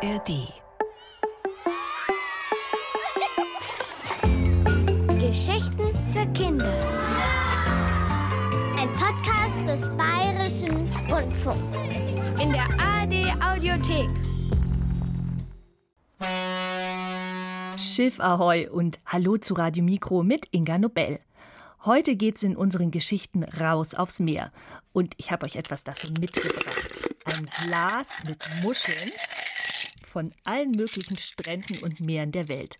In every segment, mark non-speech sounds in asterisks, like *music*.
ARD. Geschichten für Kinder. Ein Podcast des Bayerischen Rundfunks. In der ARD Audiothek. Schiff Ahoi und Hallo zu Radio Mikro mit Inga Nobel. Heute geht's in unseren Geschichten raus aufs Meer. Und ich habe euch etwas dafür mitgebracht. Ein Glas mit Muscheln von allen möglichen Stränden und Meeren der Welt.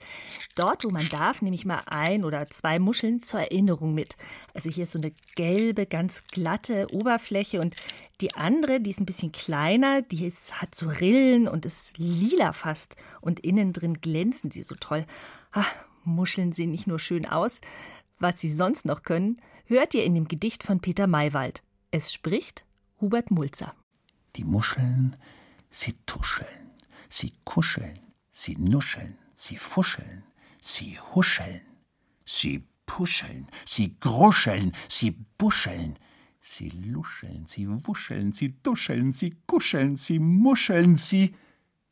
Dort, wo man darf, nehme ich mal ein oder zwei Muscheln zur Erinnerung mit. Also hier ist so eine gelbe, ganz glatte Oberfläche und die andere, die ist ein bisschen kleiner, die ist, hat so Rillen und ist lila fast und innen drin glänzen sie so toll. Ach, Muscheln sehen nicht nur schön aus, was sie sonst noch können, hört ihr in dem Gedicht von Peter Maywald. Es spricht Hubert Mulzer. Die Muscheln, sie tuscheln, sie kuscheln, sie nuscheln, sie fuscheln, sie huscheln, sie puscheln, sie gruscheln, sie buscheln, sie luscheln, sie wuscheln, sie duscheln, sie kuscheln, sie muscheln, sie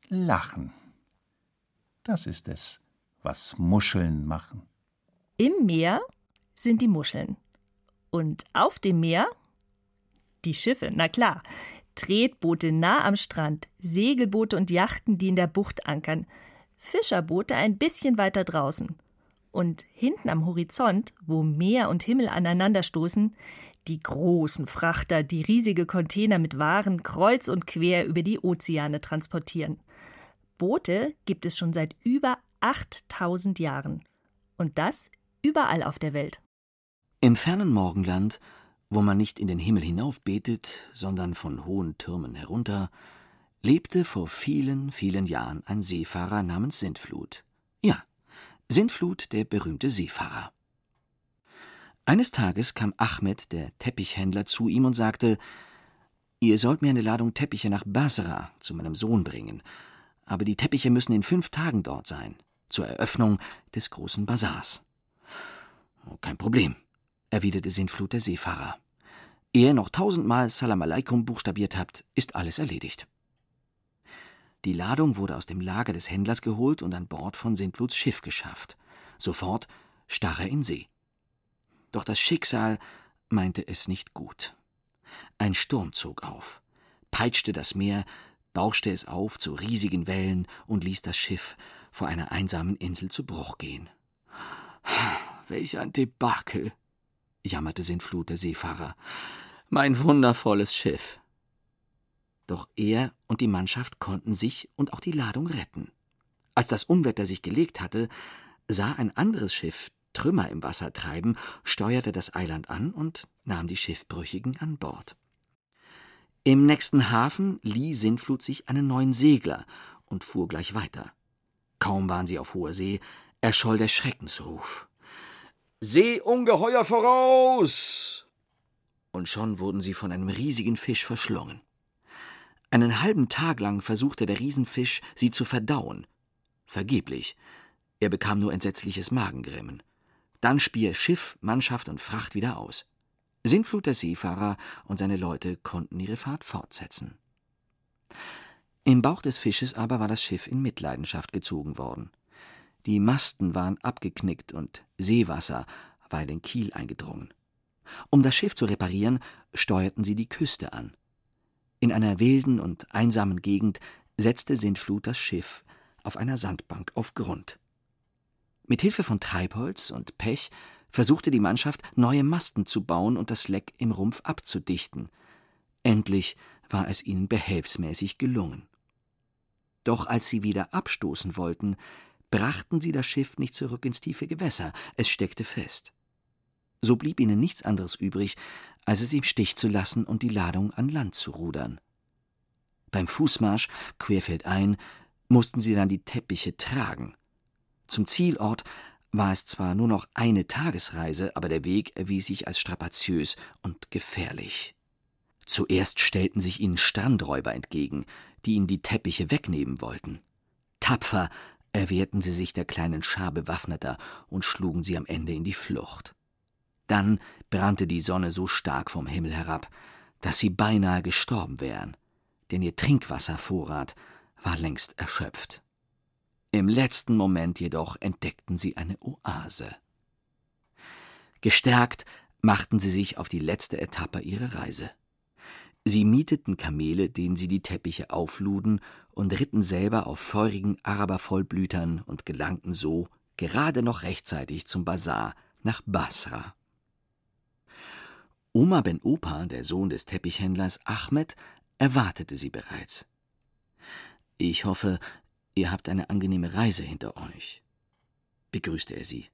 lachen. Das ist es, was Muscheln machen. Im Meer sind die Muscheln. Und auf dem Meer die Schiffe, na klar. Tretboote nah am Strand, Segelboote und Yachten, die in der Bucht ankern, Fischerboote ein bisschen weiter draußen. Und hinten am Horizont, wo Meer und Himmel aneinanderstoßen, die großen Frachter, die riesige Container mit Waren kreuz und quer über die Ozeane transportieren. Boote gibt es schon seit über 8000 Jahren. Und das überall auf der Welt. Im fernen Morgenland, wo man nicht in den Himmel hinauf betet, sondern von hohen Türmen herunter, lebte vor vielen, vielen Jahren ein Seefahrer namens Sintflut. Ja, Sintflut, der berühmte Seefahrer. Eines Tages kam Ahmed, der Teppichhändler, zu ihm und sagte: Ihr sollt mir eine Ladung Teppiche nach Basra zu meinem Sohn bringen, aber die Teppiche müssen in fünf Tagen dort sein, zur Eröffnung des großen Basars. Oh, kein Problem, erwiderte Sintflut der Seefahrer. Ehe noch tausendmal Salam Aleikum buchstabiert habt, ist alles erledigt. Die Ladung wurde aus dem Lager des Händlers geholt und an Bord von Sintfluts Schiff geschafft. Sofort stach er in See. Doch das Schicksal meinte es nicht gut. Ein Sturm zog auf, peitschte das Meer, bauschte es auf zu riesigen Wellen und ließ das Schiff vor einer einsamen Insel zu Bruch gehen. Welch ein Debakel, jammerte Sintflut der Seefahrer. Mein wundervolles Schiff. Doch er und die Mannschaft konnten sich und auch die Ladung retten. Als das Unwetter sich gelegt hatte, sah ein anderes Schiff Trümmer im Wasser treiben, steuerte das Eiland an und nahm die Schiffbrüchigen an Bord. Im nächsten Hafen lieh Sintflut sich einen neuen Segler und fuhr gleich weiter. Kaum waren sie auf hoher See, erscholl der Schreckensruf. Seeungeheuer voraus! Und schon wurden sie von einem riesigen Fisch verschlungen. Einen halben Tag lang versuchte der Riesenfisch, sie zu verdauen. Vergeblich. Er bekam nur entsetzliches Magengrimmen. Dann spie er Schiff, Mannschaft und Fracht wieder aus. Sintflut der Seefahrer und seine Leute konnten ihre Fahrt fortsetzen. Im Bauch des Fisches aber war das Schiff in Mitleidenschaft gezogen worden. Die Masten waren abgeknickt und Seewasser war in den Kiel eingedrungen. Um das Schiff zu reparieren, steuerten sie die Küste an. In einer wilden und einsamen Gegend setzte Sintflut das Schiff auf einer Sandbank auf Grund. Mit Hilfe von Treibholz und Pech versuchte die Mannschaft, neue Masten zu bauen und das Leck im Rumpf abzudichten. Endlich war es ihnen behelfsmäßig gelungen. Doch als sie wieder abstoßen wollten, brachten sie das Schiff nicht zurück ins tiefe Gewässer, es steckte fest. So blieb ihnen nichts anderes übrig, als es im Stich zu lassen und die Ladung an Land zu rudern. Beim Fußmarsch querfeldein mussten sie dann die Teppiche tragen. Zum Zielort war es zwar nur noch eine Tagesreise, aber der Weg erwies sich als strapaziös und gefährlich. Zuerst stellten sich ihnen Strandräuber entgegen, die ihnen die Teppiche wegnehmen wollten. Tapfer erwehrten sie sich der kleinen Schar Bewaffneter und schlugen sie am Ende in die Flucht. Dann brannte die Sonne so stark vom Himmel herab, dass sie beinahe gestorben wären, denn ihr Trinkwasservorrat war längst erschöpft. Im letzten Moment jedoch entdeckten sie eine Oase. Gestärkt machten sie sich auf die letzte Etappe ihrer Reise. Sie mieteten Kamele, denen sie die Teppiche aufluden, und ritten selber auf feurigen Arabervollblütern und gelangten so gerade noch rechtzeitig zum Bazar nach Basra. Oma Ben Opa, der Sohn des Teppichhändlers Ahmed, erwartete sie bereits. Ich hoffe, ihr habt eine angenehme Reise hinter euch, begrüßte er sie.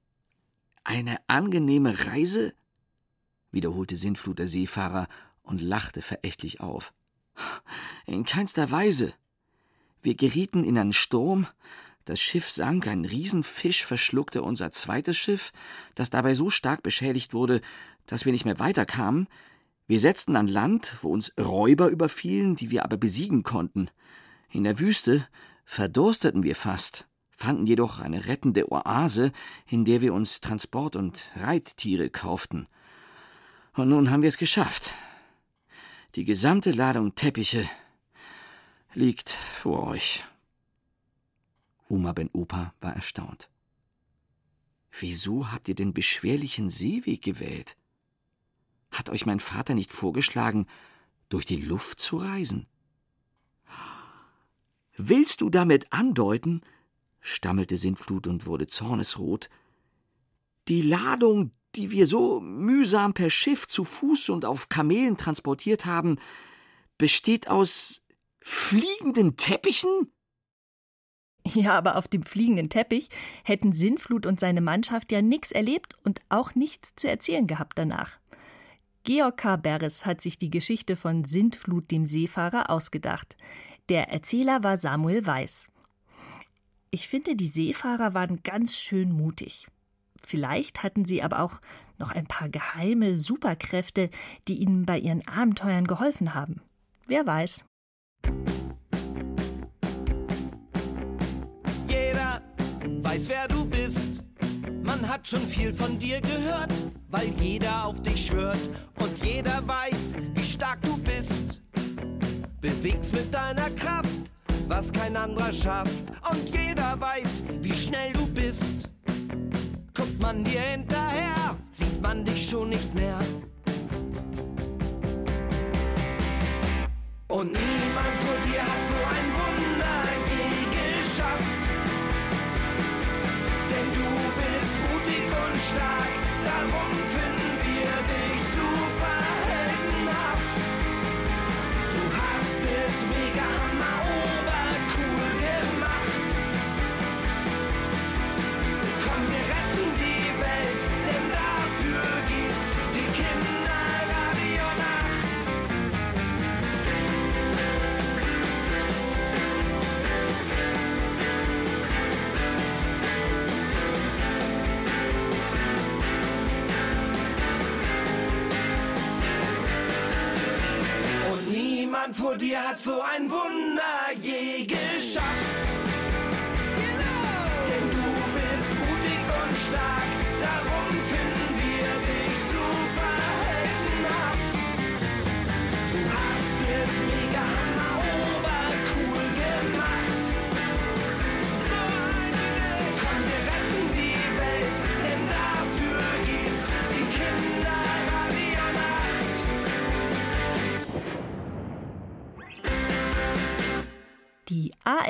Eine angenehme Reise? wiederholte Sintflut der Seefahrer und lachte verächtlich auf. In keinster Weise. Wir gerieten in einen Sturm, das Schiff sank, ein Riesenfisch verschluckte unser zweites Schiff, das dabei so stark beschädigt wurde, dass wir nicht mehr weiterkamen. Wir setzten an Land, wo uns Räuber überfielen, die wir aber besiegen konnten. In der Wüste verdursteten wir fast, fanden jedoch eine rettende Oase, in der wir uns Transport- und Reittiere kauften. Und nun haben wir es geschafft. Die gesamte Ladung Teppiche liegt vor euch. Uma Ben Opa war erstaunt. Wieso habt ihr den beschwerlichen Seeweg gewählt? Hat euch mein Vater nicht vorgeschlagen, durch die Luft zu reisen? Willst du damit andeuten, stammelte Sintflut und wurde zornesrot, die Ladung, die wir so mühsam per Schiff zu Fuß und auf Kamelen transportiert haben, besteht aus fliegenden Teppichen? Ja, aber auf dem fliegenden Teppich hätten Sinnflut und seine Mannschaft ja nichts erlebt und auch nichts zu erzählen gehabt danach. Georg K. Beres hat sich die Geschichte von Sintflut dem Seefahrer ausgedacht. Der Erzähler war Samuel Weiß. Ich finde, die Seefahrer waren ganz schön mutig. Vielleicht hatten sie aber auch noch ein paar geheime Superkräfte, die ihnen bei ihren Abenteuern geholfen haben. Wer weiß. Weiß, wer du bist. Man hat schon viel von dir gehört, weil jeder auf dich schwört und jeder weiß, wie stark du bist. Bewegst mit deiner Kraft, was kein anderer schafft und jeder weiß, wie schnell du bist. Guckt man dir hinterher, sieht man dich schon nicht mehr. Und niemand vor dir hat so ein Wunder je geschafft. Und stark, darum finden dir hat so ein Wunder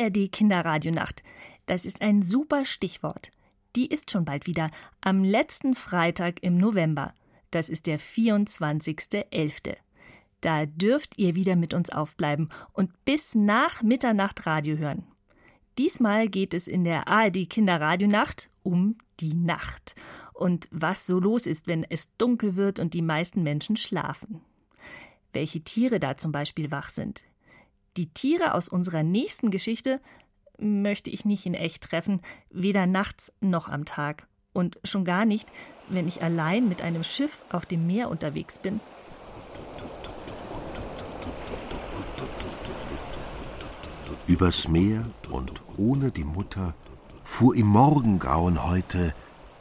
ARD Kinderradionacht, das ist ein super Stichwort. Die ist schon bald wieder am letzten Freitag im November. Das ist der 24.11. Da dürft ihr wieder mit uns aufbleiben und bis nach Mitternacht Radio hören. Diesmal geht es in der ARD Kinderradionacht um die Nacht und was so los ist, wenn es dunkel wird und die meisten Menschen schlafen. Welche Tiere da zum Beispiel wach sind. Die Tiere aus unserer nächsten Geschichte möchte ich nicht in echt treffen, weder nachts noch am Tag. Und schon gar nicht, wenn ich allein mit einem Schiff auf dem Meer unterwegs bin. Übers Meer und ohne die Mutter fuhr im Morgengrauen heute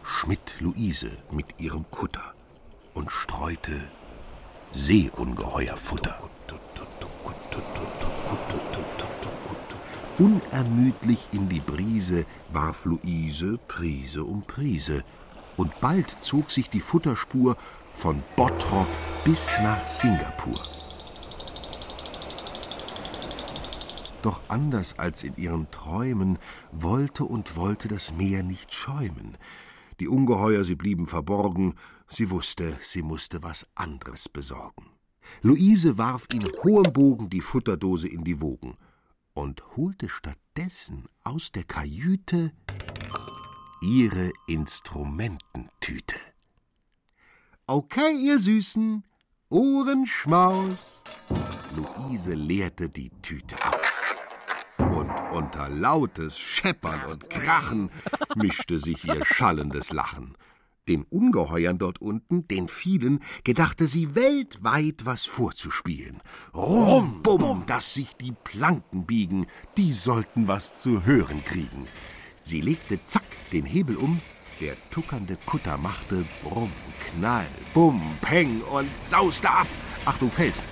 Schmidt Luise mit ihrem Kutter und streute Seeungeheuer Futter. Unermüdlich in die Brise warf Luise Prise um Prise, und bald zog sich die Futterspur von Bottrop bis nach Singapur. Doch anders als in ihren Träumen wollte und wollte das Meer nicht schäumen. Die Ungeheuer, sie blieben verborgen, sie wusste, sie musste was anderes besorgen. Luise warf in hohem Bogen die Futterdose in die Wogen und holte stattdessen aus der Kajüte ihre Instrumententüte. Okay, ihr Süßen, Ohrenschmaus. Luise leerte die Tüte aus. Und unter lautes Scheppern und Krachen mischte sich ihr schallendes Lachen. Den Ungeheuern dort unten, den vielen, gedachte sie weltweit was vorzuspielen. Rum, bum, dass sich die Planken biegen, die sollten was zu hören kriegen. Sie legte zack den Hebel um, der tuckernde Kutter machte Brumm, Knall, Bum, Peng und sauste ab. Achtung, Felsen!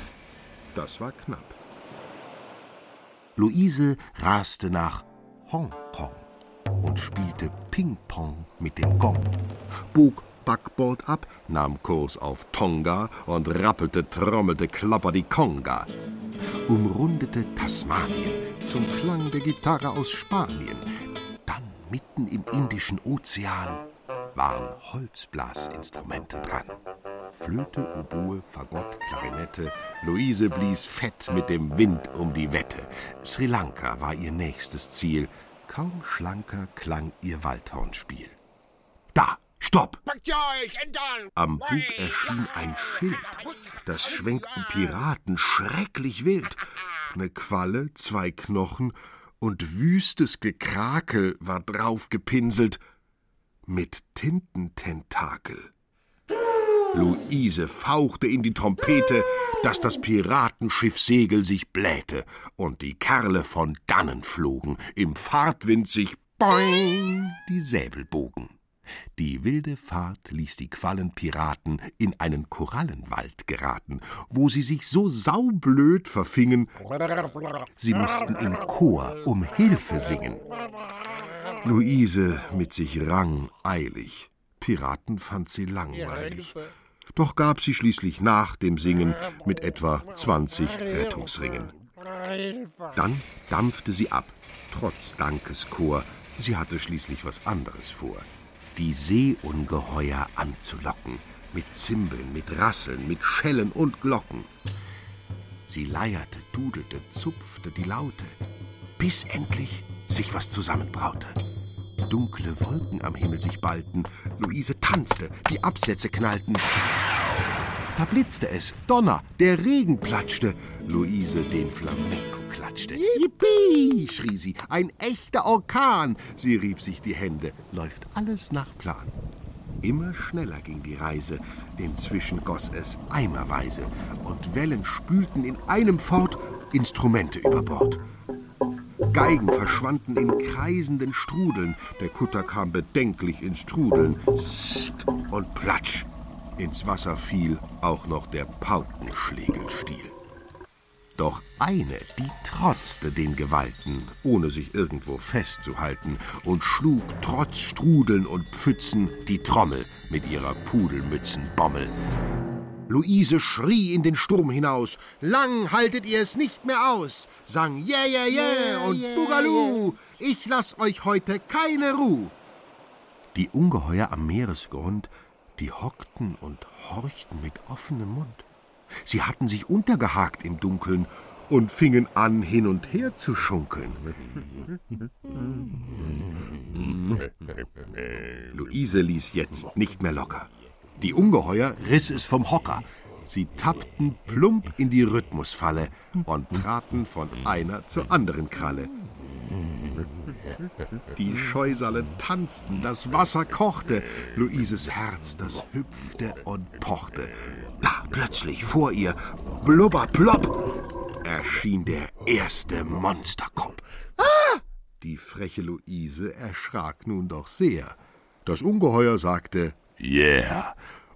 Das war knapp. Luise raste nach Hongkong und spielte Ping-Pong mit dem Gong, bog Backbord ab, nahm Kurs auf Tonga und rappelte, trommelte Klapper die Konga, umrundete Tasmanien zum Klang der Gitarre aus Spanien. Dann mitten im Indischen Ozean waren Holzblasinstrumente dran. Flöte, Oboe, Fagott, Klarinette. Luise blies fett mit dem Wind um die Wette. Sri Lanka war ihr nächstes Ziel. Kaum schlanker klang ihr Waldhornspiel. Da, stopp! Am Bug erschien ein Schild. Das schwenkten Piraten schrecklich wild. Ne Qualle, zwei Knochen und wüstes Gekrakel war drauf gepinselt mit Tintententakel. Luise fauchte in die Trompete, dass das Piratenschiff-Segel sich blähte und die Kerle von dannen flogen, im Fahrtwind sich boing die Säbel bogen. Die wilde Fahrt ließ die Quallenpiraten in einen Korallenwald geraten, wo sie sich so saublöd verfingen, sie mussten im Chor um Hilfe singen. Luise mit sich rang eilig. Piraten fand sie langweilig. Doch gab sie schließlich nach dem Singen mit etwa 20 Rettungsringen. Dann dampfte sie ab, trotz Dankeschor. Sie hatte schließlich was anderes vor. Die Seeungeheuer anzulocken. Mit Zimbeln, mit Rasseln, mit Schellen und Glocken. Sie leierte, dudelte, zupfte die Laute, bis endlich sich was zusammenbraute dunkle Wolken am Himmel sich ballten. Luise tanzte, die Absätze knallten. Da blitzte es, Donner, der Regen platschte. Luise den Flamenco klatschte. Yippie, schrie sie, ein echter Orkan. Sie rieb sich die Hände, läuft alles nach Plan. Immer schneller ging die Reise, inzwischen goss es eimerweise, und Wellen spülten in einem fort Instrumente über Bord. Geigen verschwanden in kreisenden Strudeln. Der Kutter kam bedenklich ins Trudeln. Sst und platsch. Ins Wasser fiel auch noch der Paukenschlägelstiel. Doch eine, die trotzte den Gewalten, ohne sich irgendwo festzuhalten, und schlug trotz Strudeln und Pfützen die Trommel mit ihrer Pudelmützenbommel. Luise schrie in den Sturm hinaus. Lang haltet ihr es nicht mehr aus, sang Yeah, yeah, yeah und Bugaloo. Ich lass euch heute keine Ruh. Die Ungeheuer am Meeresgrund, die hockten und horchten mit offenem Mund. Sie hatten sich untergehakt im Dunkeln und fingen an, hin und her zu schunkeln. *laughs* Luise ließ jetzt nicht mehr locker. Die Ungeheuer riss es vom Hocker. Sie tappten plump in die Rhythmusfalle und traten von einer zur anderen Kralle. Die Scheusale tanzten, das Wasser kochte, Luises Herz, das hüpfte und pochte. Da plötzlich vor ihr, blubber plopp, erschien der erste Monsterkopf. Ah! Die freche Luise erschrak nun doch sehr. Das Ungeheuer sagte, Yeah,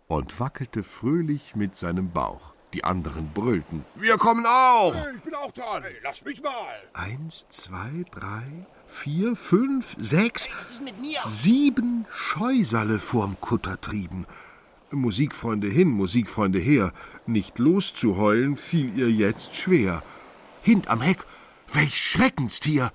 und wackelte fröhlich mit seinem Bauch. Die anderen brüllten. Wir kommen auch! Ich bin auch dran. Hey, lass mich mal. Eins, zwei, drei, vier, fünf, sechs, Was ist mit mir? sieben Scheusale vorm Kutter trieben. Musikfreunde hin, Musikfreunde her. Nicht loszuheulen fiel ihr jetzt schwer. Hint am Heck, welch Schreckenstier!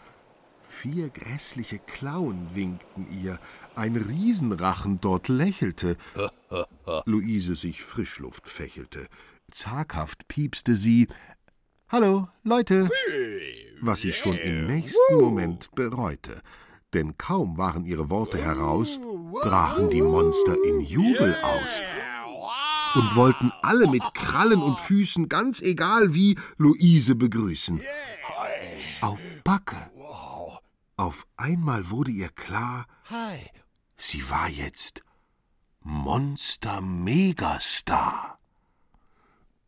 Vier grässliche Klauen winkten ihr, ein Riesenrachen dort lächelte. *laughs* Luise sich Frischluft fächelte. Zaghaft piepste sie. Hallo, Leute! Was sie schon im nächsten Moment bereute. Denn kaum waren ihre Worte heraus, brachen die Monster in Jubel aus und wollten alle mit Krallen und Füßen, ganz egal wie, Luise begrüßen. Au Backe! Auf einmal wurde ihr klar, Hi. sie war jetzt Monster Megastar.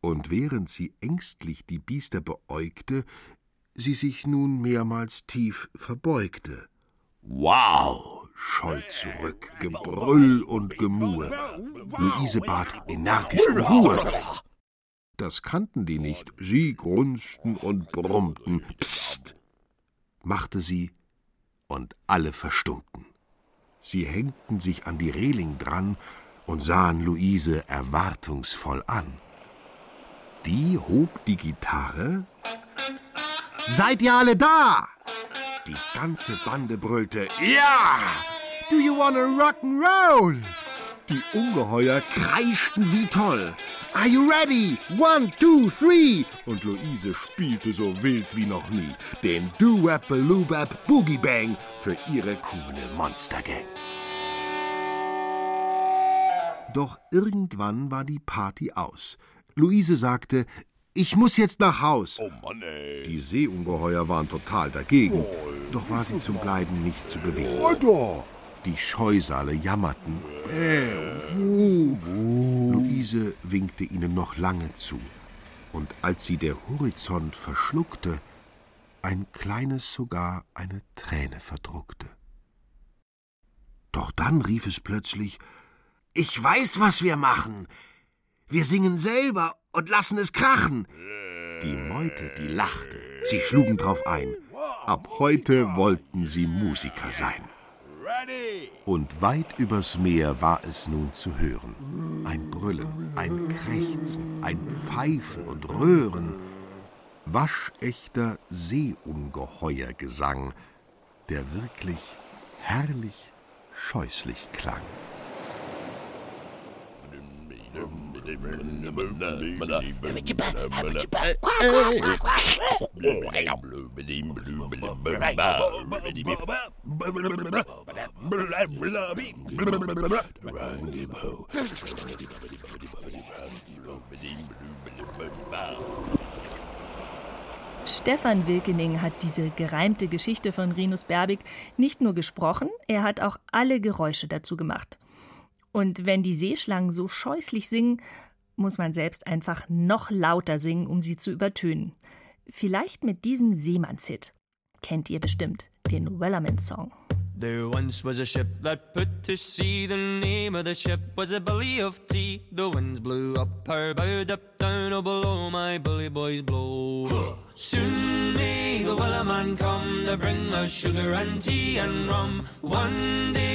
Und während sie ängstlich die Biester beäugte, sie sich nun mehrmals tief verbeugte. Wow! scholl zurück, Gebrüll und Gemurre. Luise bat energisch um Ruhe. Das kannten die nicht. Sie grunzten und brummten. Psst! machte sie, und alle verstummten. Sie hängten sich an die Reling dran und sahen Luise erwartungsvoll an. Die hob die Gitarre. Seid ihr alle da? Die ganze Bande brüllte Ja! Do you wanna rock'n'roll? Die Ungeheuer kreischten wie toll. Are you ready? One, two, three! Und Luise spielte so wild wie noch nie den Do-Wap-Baloo-Bap Boogie Bang für ihre coole Monstergang. Doch irgendwann war die Party aus. Luise sagte, ich muss jetzt nach Haus. Oh Mann, ey. Die Seeungeheuer waren total dagegen. Doch war sie zum Bleiben nicht zu bewegen. Oh. Die Scheusale jammerten. Äh, uh. Luise winkte ihnen noch lange zu. Und als sie der Horizont verschluckte, ein kleines sogar eine Träne verdruckte. Doch dann rief es plötzlich, ich weiß, was wir machen. Wir singen selber und lassen es krachen. Die Meute, die lachte. Sie schlugen drauf ein. Ab heute wollten sie Musiker sein. Und weit übers Meer war es nun zu hören. Ein Brüllen, ein Krächzen, ein Pfeifen und Röhren. Waschechter Seeungeheuergesang, der wirklich herrlich scheußlich klang. Stefan Wilkening hat diese gereimte Geschichte von Rinus Berbig nicht nur gesprochen, er hat auch alle Geräusche dazu gemacht. Und wenn die Seeschlangen so scheußlich singen, muss man selbst einfach noch lauter singen, um sie zu übertönen. Vielleicht mit diesem Seemannshit. Kennt ihr bestimmt, den Wellerman-Song. There once was a ship that put to sea. The name of the ship was a Billy of Tea. The winds blew up her bow, up down, oh below my bully boys blow. Soon may the Wellerman come to bring us sugar and tea and rum. One day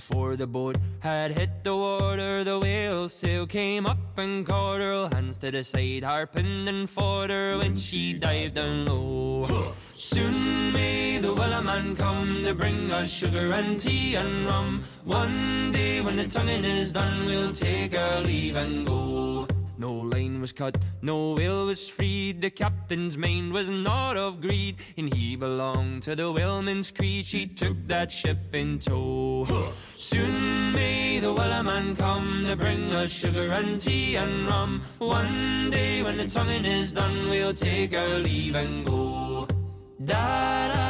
before the boat had hit the water, the whale sail came up and caught her. Hands to the side, harping and fought her when she dived down low. Soon may the Wellerman come to bring us sugar and tea and rum. One day when the tonguing is done, we'll take our leave and go. No line line was cut, no whale was freed. The captain's mind was not of greed, and he belonged to the whaleman's creed. She took that ship in tow. Soon may the wellerman come to bring us sugar and tea and rum. One day when the tonguing is done, we'll take our leave and go. Da da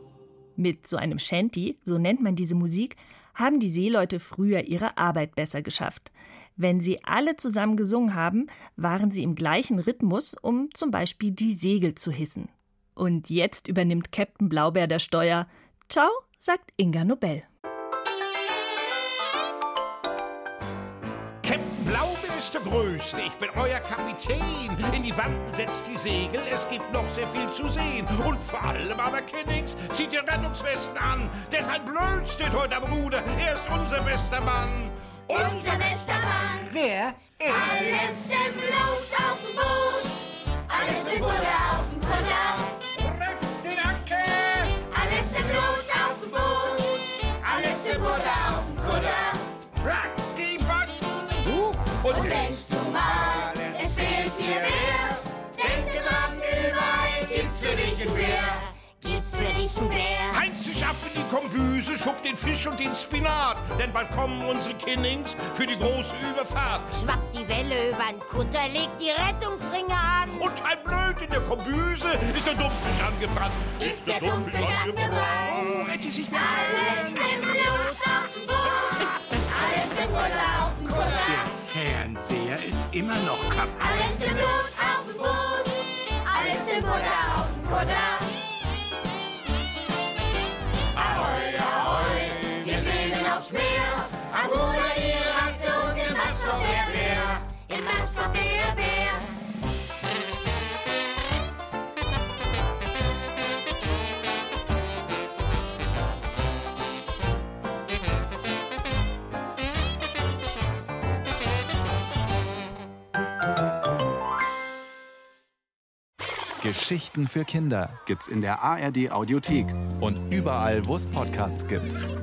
Mit so einem Shanty, so nennt man diese Musik, haben die Seeleute früher ihre Arbeit besser geschafft. Wenn sie alle zusammen gesungen haben, waren sie im gleichen Rhythmus, um zum Beispiel die Segel zu hissen. Und jetzt übernimmt Captain Blaubeer das Steuer. Ciao, sagt Inga Nobel. Ist der Größte, ich bin euer Kapitän. In die Wanden setzt die Segel, es gibt noch sehr viel zu sehen. Und vor allem aber, Kennings, zieht ihr Rettungswesten an. Denn ein Blöd steht heute am Ruder, er ist unser bester Mann. Unser bester Mann. Wer? Alles im Blut auf dem Boot. Kombüse, schubbt den Fisch und den Spinat. Denn bald kommen unsere Kinnings für die große Überfahrt. Schwappt die Welle übern Kutter, legt die Rettungsringe an. Und ein Blöd in der Kombüse ist der Dummfisch angebrannt. Ist der Dummfisch angebrannt? Oh, rette sich Alles im Blut auf dem Boot. Alles im Butter auf dem Kutter. Fernseher ist immer noch kaputt. Alles im Blut auf dem Boot. Alles im Butter auf dem Kutter. Bär. Im Mast kommt der Bär. Geschichten für Kinder gibt's in der ARD Audiothek Und überall, wo es Podcasts gibt.